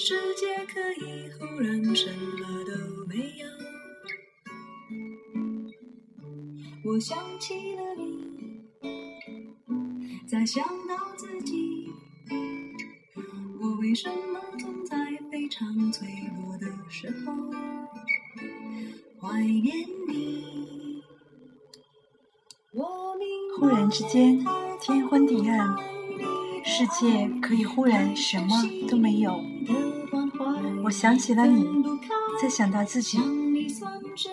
世界可以忽然什么都没有我想起了你再想到自己我为什么总在非常脆弱的时候怀念你忽然之间天昏地暗世界可以忽然什么都没有。我想起了你，再想到自己，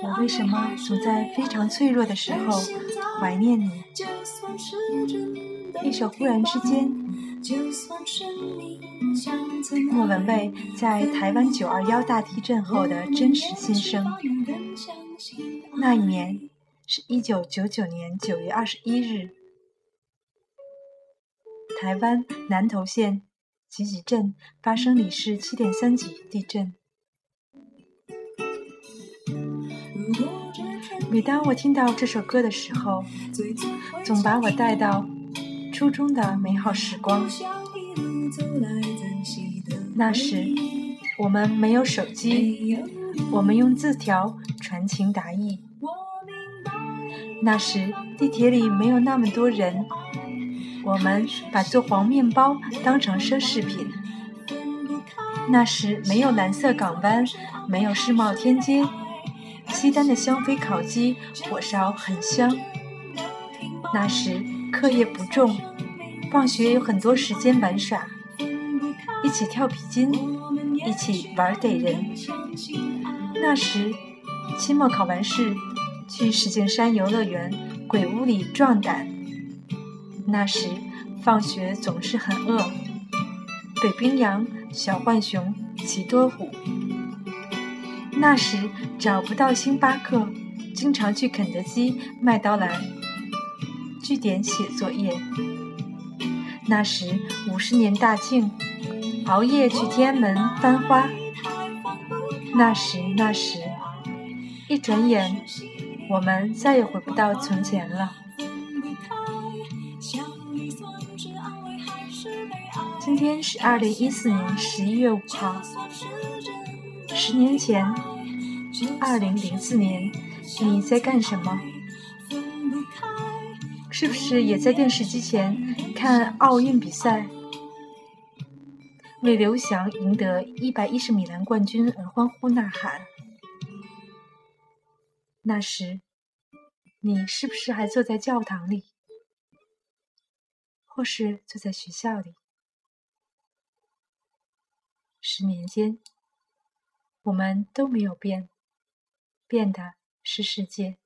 我为什么总在非常脆弱的时候怀念你？一首《忽然之间》，莫文蔚在台湾九二幺大地震后的真实心声。那一年是一九九九年九月二十一日，台湾南投县。集集镇发生里氏七点三级地震。每当我听到这首歌的时候，总把我带到初中的美好时光。那时我们没有手机，我们用字条传情达意。那时地铁里没有那么多人。我们把做黄面包当成奢侈品。那时没有蓝色港湾，没有世贸天阶，西单的香妃烤鸡火烧很香。那时课业不重，放学有很多时间玩耍，一起跳皮筋，一起玩逮人。那时期末考完试，去石景山游乐园鬼屋里壮胆。那时，放学总是很饿。北冰洋、小浣熊、奇多虎。那时找不到星巴克，经常去肯德基、麦当劳据点写作业。那时五十年大庆，熬夜去天安门翻花。那时那时，一转眼，我们再也回不到从前了。今天是二零一四年十一月五号。十年前，二零零四年，你在干什么？是不是也在电视机前看奥运比赛，为刘翔赢得一百一十米栏冠军而欢呼呐喊？那时，你是不是还坐在教堂里，或是坐在学校里？十年间，我们都没有变，变的是世界。